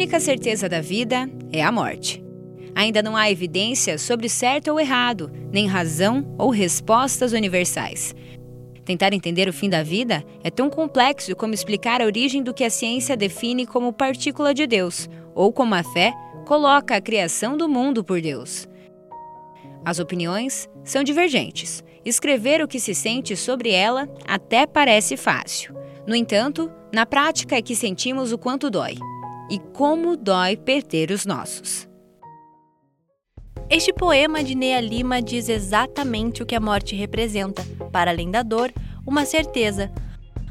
única certeza da vida é a morte. Ainda não há evidência sobre certo ou errado, nem razão ou respostas universais. Tentar entender o fim da vida é tão complexo como explicar a origem do que a ciência define como partícula de Deus, ou como a fé coloca a criação do mundo por Deus. As opiniões são divergentes. Escrever o que se sente sobre ela até parece fácil. No entanto, na prática é que sentimos o quanto dói e como dói perder os nossos. Este poema de Nea Lima diz exatamente o que a morte representa, para além da dor, uma certeza.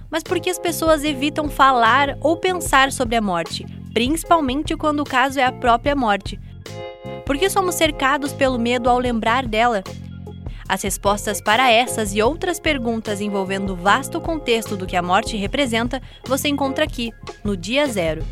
Mas por que as pessoas evitam falar ou pensar sobre a morte, principalmente quando o caso é a própria morte? Por que somos cercados pelo medo ao lembrar dela? As respostas para essas e outras perguntas envolvendo o vasto contexto do que a morte representa você encontra aqui, no Dia Zero.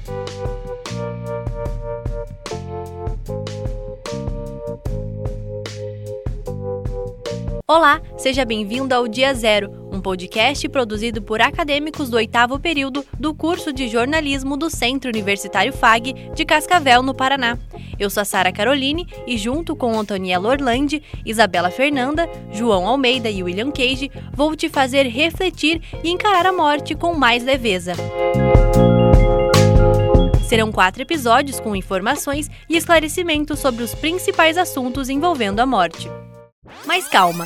Olá, seja bem-vindo ao Dia Zero, podcast produzido por acadêmicos do oitavo período do curso de jornalismo do Centro Universitário FAG de Cascavel, no Paraná. Eu sou a Sara Caroline e, junto com Antoniela Orlandi, Isabela Fernanda, João Almeida e William Cage, vou te fazer refletir e encarar a morte com mais leveza. Serão quatro episódios com informações e esclarecimentos sobre os principais assuntos envolvendo a morte. Mas calma!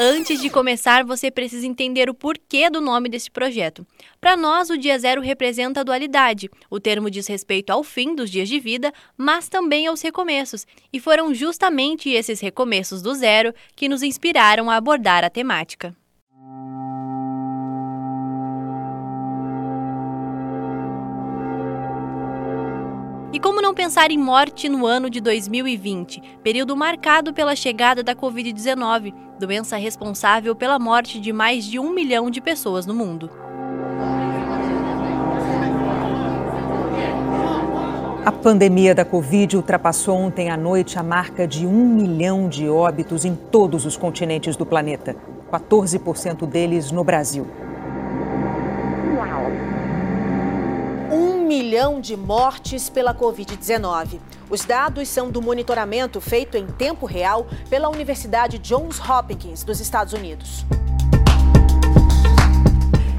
Antes de começar, você precisa entender o porquê do nome desse projeto. Para nós, o dia zero representa a dualidade. O termo diz respeito ao fim dos dias de vida, mas também aos recomeços. E foram justamente esses recomeços do zero que nos inspiraram a abordar a temática. E como não pensar em morte no ano de 2020, período marcado pela chegada da Covid-19, doença responsável pela morte de mais de um milhão de pessoas no mundo? A pandemia da Covid ultrapassou ontem à noite a marca de um milhão de óbitos em todos os continentes do planeta, 14% deles no Brasil. Milhão de mortes pela Covid-19. Os dados são do monitoramento feito em tempo real pela Universidade Johns Hopkins, dos Estados Unidos.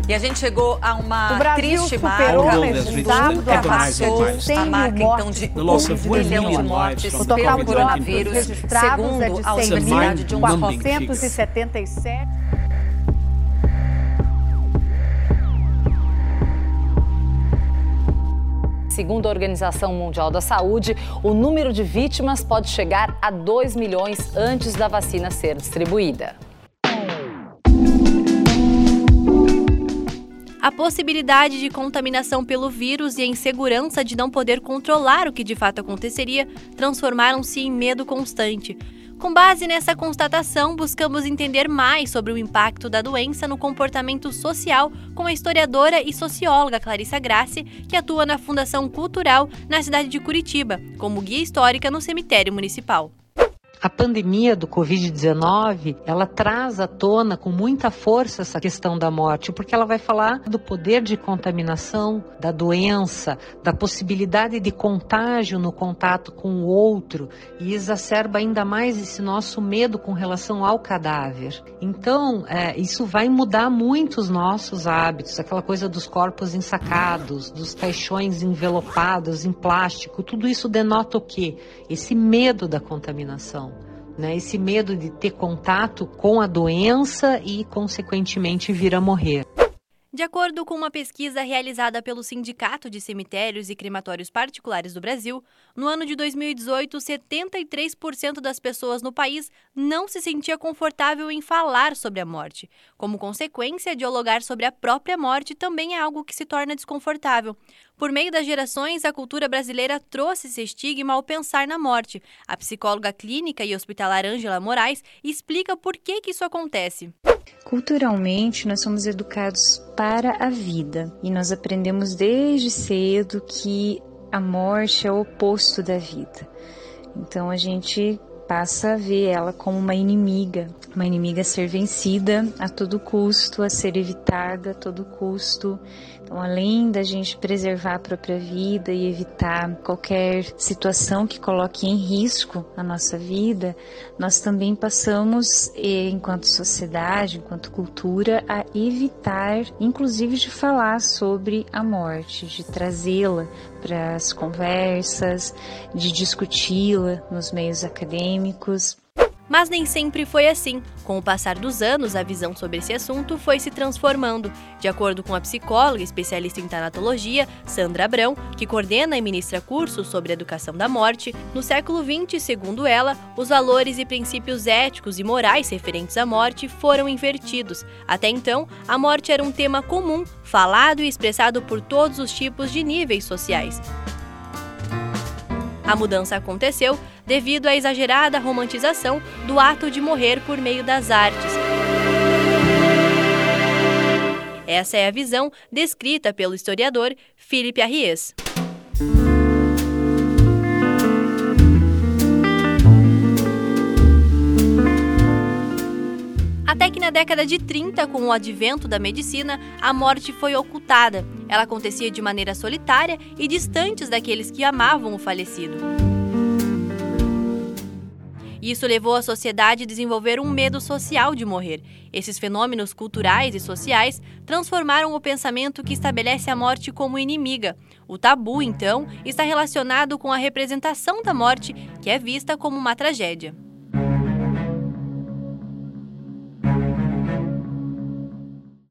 E a gente chegou a uma o Brasil triste superou marca. nesse sábado ultrapassou a marca então de um milhão de mortes o pelo coronavírus, registrados segundo é de a Universidade Johns Hopkins. 477. Segundo a Organização Mundial da Saúde, o número de vítimas pode chegar a 2 milhões antes da vacina ser distribuída. A possibilidade de contaminação pelo vírus e a insegurança de não poder controlar o que de fato aconteceria transformaram-se em medo constante. Com base nessa constatação, buscamos entender mais sobre o impacto da doença no comportamento social com a historiadora e socióloga Clarissa Grassi, que atua na Fundação Cultural na cidade de Curitiba, como guia histórica no cemitério municipal. A pandemia do Covid-19, ela traz à tona com muita força essa questão da morte, porque ela vai falar do poder de contaminação, da doença, da possibilidade de contágio no contato com o outro e exacerba ainda mais esse nosso medo com relação ao cadáver. Então, é, isso vai mudar muito os nossos hábitos, aquela coisa dos corpos ensacados, dos caixões envelopados em plástico, tudo isso denota o quê? Esse medo da contaminação né? Esse medo de ter contato com a doença e, consequentemente, vir a morrer. De acordo com uma pesquisa realizada pelo Sindicato de Cemitérios e Crematórios Particulares do Brasil, no ano de 2018, 73% das pessoas no país não se sentia confortável em falar sobre a morte. Como consequência, dialogar sobre a própria morte também é algo que se torna desconfortável. Por meio das gerações, a cultura brasileira trouxe esse estigma ao pensar na morte. A psicóloga clínica e hospitalar Ângela Moraes explica por que, que isso acontece. Culturalmente, nós somos educados para a vida e nós aprendemos desde cedo que a morte é o oposto da vida. Então a gente passa a ver ela como uma inimiga, uma inimiga a ser vencida a todo custo, a ser evitada a todo custo. Então, além da gente preservar a própria vida e evitar qualquer situação que coloque em risco a nossa vida, nós também passamos, eh, enquanto sociedade, enquanto cultura, a evitar, inclusive, de falar sobre a morte, de trazê-la para as conversas, de discuti-la nos meios acadêmicos. Mas nem sempre foi assim. Com o passar dos anos, a visão sobre esse assunto foi se transformando. De acordo com a psicóloga especialista em tanatologia, Sandra Abrão, que coordena e ministra cursos sobre educação da morte, no século XX, segundo ela, os valores e princípios éticos e morais referentes à morte foram invertidos. Até então, a morte era um tema comum, falado e expressado por todos os tipos de níveis sociais. A mudança aconteceu devido à exagerada romantização do ato de morrer por meio das artes. Essa é a visão descrita pelo historiador Philippe Arries. Até que na década de 30, com o advento da medicina, a morte foi ocultada. Ela acontecia de maneira solitária e distantes daqueles que amavam o falecido. Isso levou a sociedade a desenvolver um medo social de morrer. Esses fenômenos culturais e sociais transformaram o pensamento que estabelece a morte como inimiga. O tabu, então, está relacionado com a representação da morte, que é vista como uma tragédia.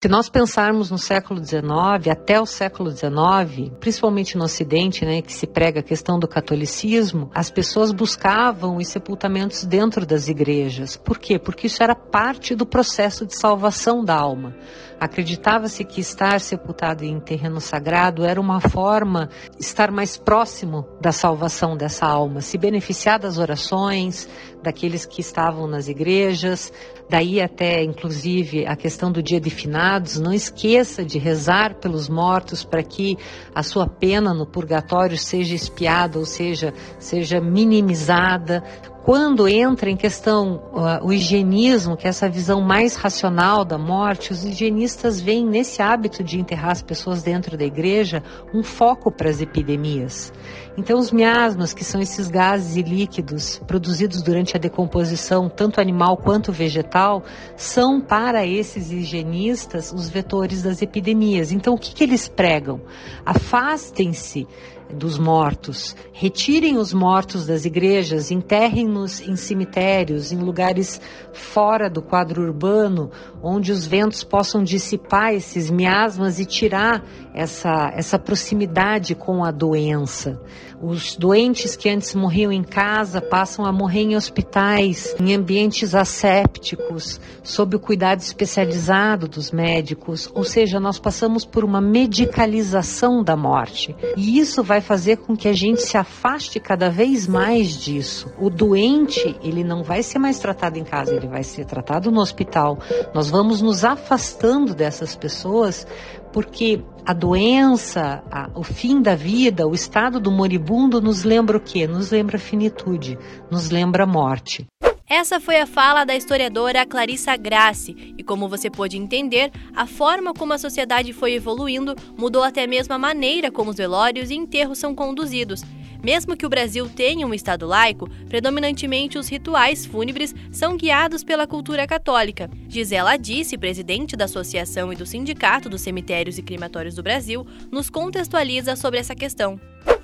Se nós pensarmos no século XIX, até o século XIX, principalmente no Ocidente, né, que se prega a questão do catolicismo, as pessoas buscavam os sepultamentos dentro das igrejas. Por quê? Porque isso era parte do processo de salvação da alma. Acreditava-se que estar sepultado em terreno sagrado era uma forma de estar mais próximo da salvação dessa alma, se beneficiar das orações daqueles que estavam nas igrejas, daí até inclusive a questão do dia de finados, não esqueça de rezar pelos mortos para que a sua pena no purgatório seja espiada, ou seja, seja minimizada quando entra em questão uh, o higienismo, que é essa visão mais racional da morte, os higienistas veem nesse hábito de enterrar as pessoas dentro da igreja um foco para as epidemias. Então, os miasmas, que são esses gases e líquidos produzidos durante a decomposição, tanto animal quanto vegetal, são para esses higienistas os vetores das epidemias. Então, o que, que eles pregam? Afastem-se dos mortos. Retirem os mortos das igrejas, enterrem-nos em cemitérios, em lugares fora do quadro urbano, onde os ventos possam dissipar esses miasmas e tirar essa, essa proximidade com a doença. Os doentes que antes morriam em casa passam a morrer em hospitais, em ambientes assépticos, sob o cuidado especializado dos médicos, ou seja, nós passamos por uma medicalização da morte. E isso vai fazer com que a gente se afaste cada vez mais disso. O doente, ele não vai ser mais tratado em casa, ele vai ser tratado no hospital. Nós vamos nos afastando dessas pessoas porque a doença, a, o fim da vida, o estado do moribundo nos lembra o quê? Nos lembra a finitude, nos lembra a morte. Essa foi a fala da historiadora Clarissa Grassi, e como você pôde entender, a forma como a sociedade foi evoluindo mudou até mesmo a maneira como os velórios e enterros são conduzidos. Mesmo que o Brasil tenha um Estado laico, predominantemente os rituais fúnebres são guiados pela cultura católica. Gisela Disse, presidente da Associação e do Sindicato dos Cemitérios e Crematórios do Brasil, nos contextualiza sobre essa questão.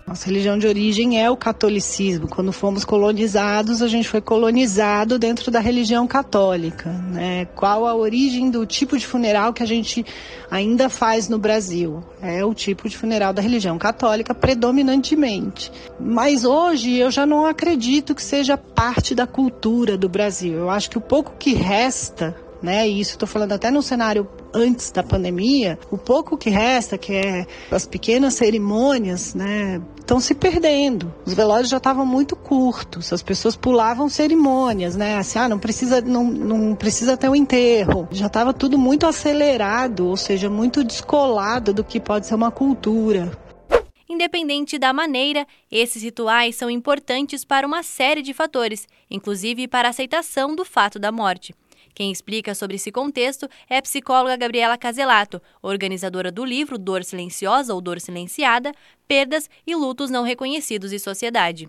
Nossa religião de origem é o catolicismo. Quando fomos colonizados, a gente foi colonizado dentro da religião católica. Né? Qual a origem do tipo de funeral que a gente ainda faz no Brasil? É o tipo de funeral da religião católica predominantemente. Mas hoje eu já não acredito que seja parte da cultura do Brasil. Eu acho que o pouco que resta né? E isso estou falando até no cenário antes da pandemia, o pouco que resta, que é as pequenas cerimônias, né, estão se perdendo. Os velórios já estavam muito curtos, as pessoas pulavam cerimônias, né? Assim, ah, não precisa, não, não precisa ter o um enterro. Já estava tudo muito acelerado, ou seja, muito descolado do que pode ser uma cultura. Independente da maneira, esses rituais são importantes para uma série de fatores, inclusive para a aceitação do fato da morte. Quem explica sobre esse contexto é a psicóloga Gabriela Caselato, organizadora do livro Dor Silenciosa ou Dor Silenciada: Perdas e Lutos Não Reconhecidos em Sociedade.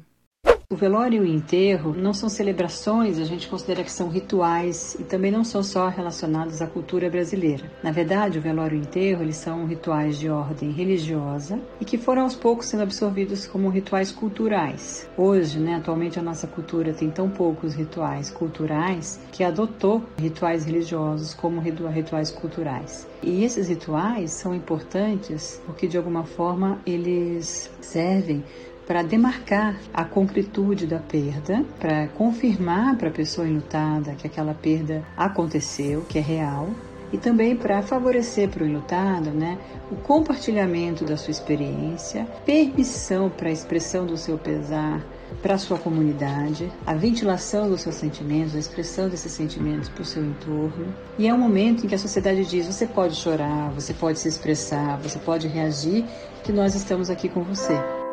O velório e o enterro não são celebrações, a gente considera que são rituais e também não são só relacionados à cultura brasileira. Na verdade, o velório e o enterro eles são rituais de ordem religiosa e que foram aos poucos sendo absorvidos como rituais culturais. Hoje, né, atualmente a nossa cultura tem tão poucos rituais culturais que adotou rituais religiosos como rituais culturais. E esses rituais são importantes porque de alguma forma eles servem para demarcar a concretude da perda, para confirmar para a pessoa enlutada que aquela perda aconteceu, que é real, e também para favorecer para o enlutado né, o compartilhamento da sua experiência, permissão para a expressão do seu pesar para a sua comunidade, a ventilação dos seus sentimentos, a expressão desses sentimentos para o seu entorno. E é um momento em que a sociedade diz: você pode chorar, você pode se expressar, você pode reagir, que nós estamos aqui com você.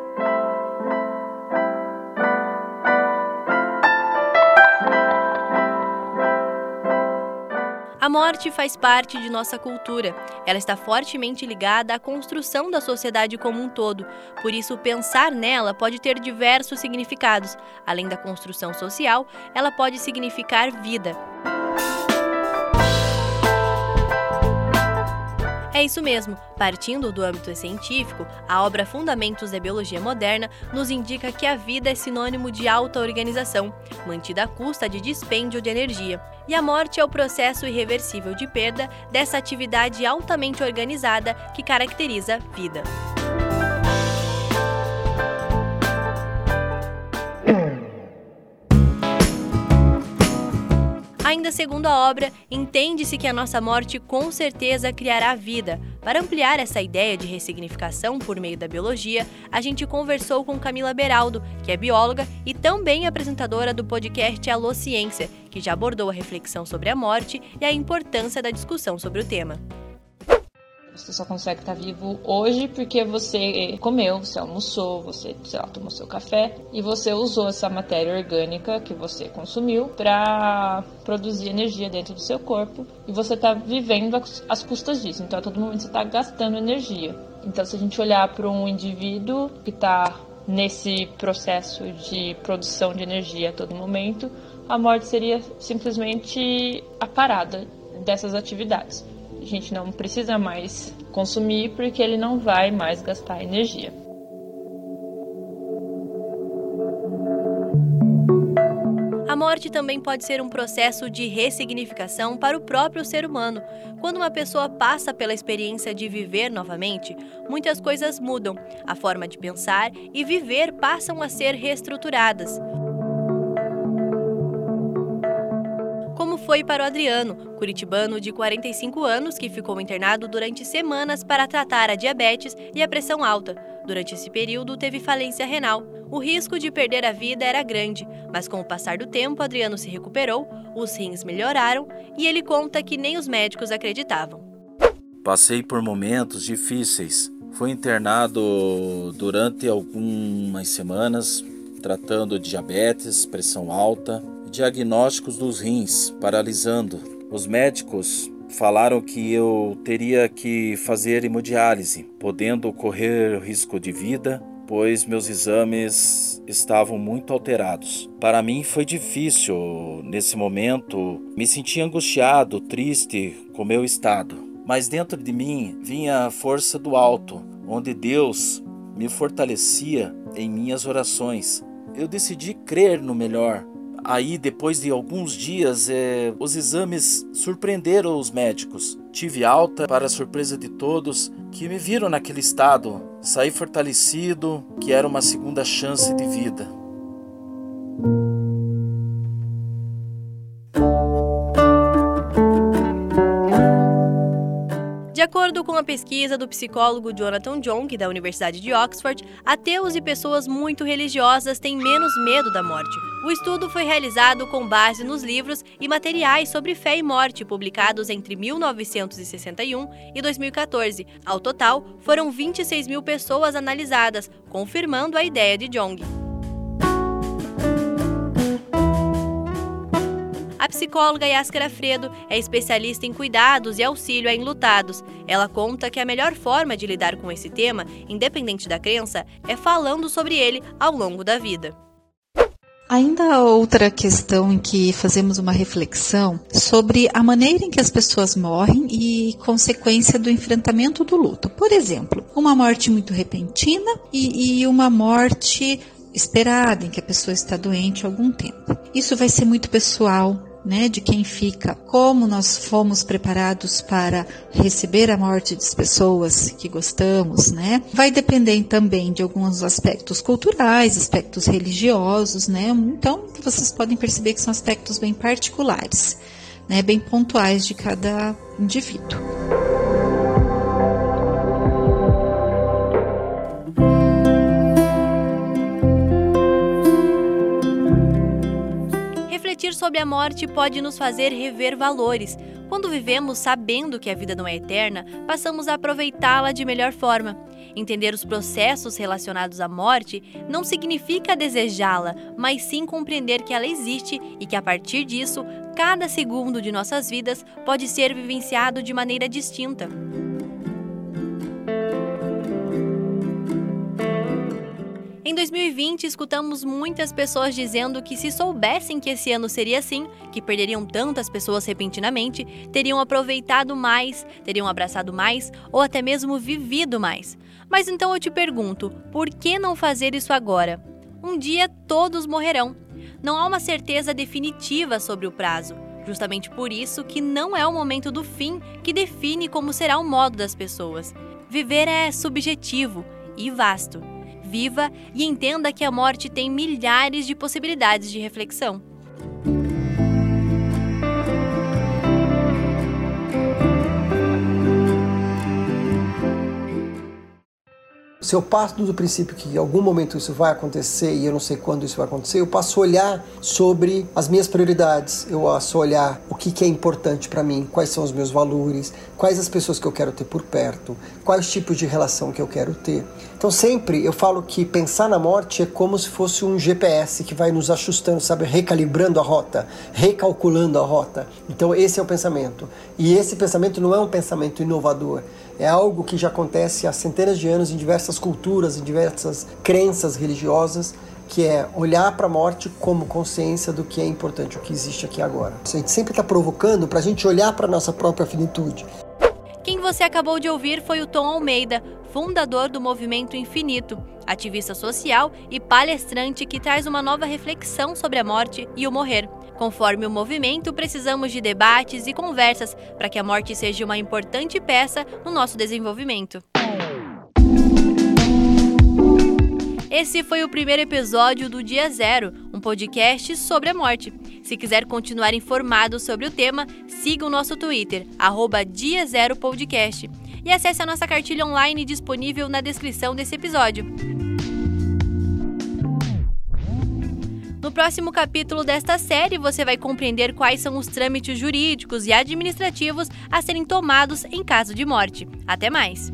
A morte faz parte de nossa cultura. Ela está fortemente ligada à construção da sociedade como um todo. Por isso, pensar nela pode ter diversos significados. Além da construção social, ela pode significar vida. É isso mesmo. Partindo do âmbito científico, a obra Fundamentos da Biologia Moderna nos indica que a vida é sinônimo de alta organização, mantida à custa de dispêndio de energia. E a morte é o processo irreversível de perda dessa atividade altamente organizada que caracteriza vida. Ainda segundo a obra, entende-se que a nossa morte com certeza criará vida. Para ampliar essa ideia de ressignificação por meio da biologia, a gente conversou com Camila Beraldo, que é bióloga e também apresentadora do podcast Alô Ciência, que já abordou a reflexão sobre a morte e a importância da discussão sobre o tema. Você só consegue estar vivo hoje porque você comeu, você almoçou, você, sei lá, tomou seu café e você usou essa matéria orgânica que você consumiu para produzir energia dentro do seu corpo e você está vivendo às custas disso. Então, a todo momento você está gastando energia. Então, se a gente olhar para um indivíduo que está nesse processo de produção de energia a todo momento, a morte seria simplesmente a parada dessas atividades a gente não precisa mais consumir porque ele não vai mais gastar energia. A morte também pode ser um processo de ressignificação para o próprio ser humano. Quando uma pessoa passa pela experiência de viver novamente, muitas coisas mudam. A forma de pensar e viver passam a ser reestruturadas. Foi para o Adriano, curitibano de 45 anos que ficou internado durante semanas para tratar a diabetes e a pressão alta. Durante esse período, teve falência renal. O risco de perder a vida era grande, mas com o passar do tempo, Adriano se recuperou, os rins melhoraram e ele conta que nem os médicos acreditavam. Passei por momentos difíceis. Fui internado durante algumas semanas, tratando diabetes, pressão alta, diagnósticos dos rins, paralisando. Os médicos falaram que eu teria que fazer hemodiálise, podendo correr risco de vida, pois meus exames estavam muito alterados. Para mim foi difícil nesse momento, me senti angustiado, triste com meu estado. Mas dentro de mim vinha a força do alto, onde Deus me fortalecia em minhas orações. Eu decidi crer no melhor, Aí, depois de alguns dias, é, os exames surpreenderam os médicos. Tive alta, para surpresa de todos, que me viram naquele estado. Saí fortalecido, que era uma segunda chance de vida. Acordo com a pesquisa do psicólogo Jonathan Jong, da Universidade de Oxford, ateus e pessoas muito religiosas têm menos medo da morte. O estudo foi realizado com base nos livros e materiais sobre fé e morte publicados entre 1961 e 2014. Ao total, foram 26 mil pessoas analisadas, confirmando a ideia de Jong. A psicóloga Yaskara Fredo é especialista em cuidados e auxílio a enlutados. Ela conta que a melhor forma de lidar com esse tema, independente da crença, é falando sobre ele ao longo da vida. Ainda há outra questão em que fazemos uma reflexão sobre a maneira em que as pessoas morrem e consequência do enfrentamento do luto. Por exemplo, uma morte muito repentina e, e uma morte esperada, em que a pessoa está doente há algum tempo. Isso vai ser muito pessoal, né, de quem fica, como nós fomos preparados para receber a morte das pessoas que gostamos, né, vai depender também de alguns aspectos culturais, aspectos religiosos, né, então vocês podem perceber que são aspectos bem particulares, né, bem pontuais de cada indivíduo. Refletir sobre a morte pode nos fazer rever valores. Quando vivemos sabendo que a vida não é eterna, passamos a aproveitá-la de melhor forma. Entender os processos relacionados à morte não significa desejá-la, mas sim compreender que ela existe e que a partir disso, cada segundo de nossas vidas pode ser vivenciado de maneira distinta. Em 2020, escutamos muitas pessoas dizendo que se soubessem que esse ano seria assim, que perderiam tantas pessoas repentinamente, teriam aproveitado mais, teriam abraçado mais ou até mesmo vivido mais. Mas então eu te pergunto, por que não fazer isso agora? Um dia todos morrerão. Não há uma certeza definitiva sobre o prazo. Justamente por isso que não é o momento do fim que define como será o modo das pessoas. Viver é subjetivo e vasto viva e entenda que a morte tem milhares de possibilidades de reflexão. Se eu passo do princípio que em algum momento isso vai acontecer e eu não sei quando isso vai acontecer, eu passo a olhar sobre as minhas prioridades, eu passo a olhar o que, que é importante para mim, quais são os meus valores, quais as pessoas que eu quero ter por perto, quais tipos de relação que eu quero ter. Então sempre eu falo que pensar na morte é como se fosse um GPS que vai nos ajustando, sabe, recalibrando a rota, recalculando a rota. Então esse é o pensamento. E esse pensamento não é um pensamento inovador é algo que já acontece há centenas de anos em diversas culturas, em diversas crenças religiosas, que é olhar para a morte como consciência do que é importante, o que existe aqui agora. A gente sempre está provocando para a gente olhar para a nossa própria finitude. Quem você acabou de ouvir foi o Tom Almeida, fundador do Movimento Infinito, ativista social e palestrante que traz uma nova reflexão sobre a morte e o morrer. Conforme o movimento, precisamos de debates e conversas para que a morte seja uma importante peça no nosso desenvolvimento. Esse foi o primeiro episódio do Dia Zero, um podcast sobre a morte. Se quiser continuar informado sobre o tema, siga o nosso Twitter, Dia Zero Podcast. E acesse a nossa cartilha online disponível na descrição desse episódio. No próximo capítulo desta série, você vai compreender quais são os trâmites jurídicos e administrativos a serem tomados em caso de morte. Até mais!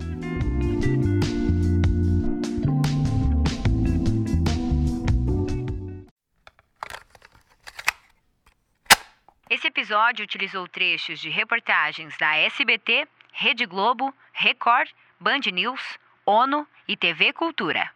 Esse episódio utilizou trechos de reportagens da SBT, Rede Globo, Record, Band News, ONU e TV Cultura.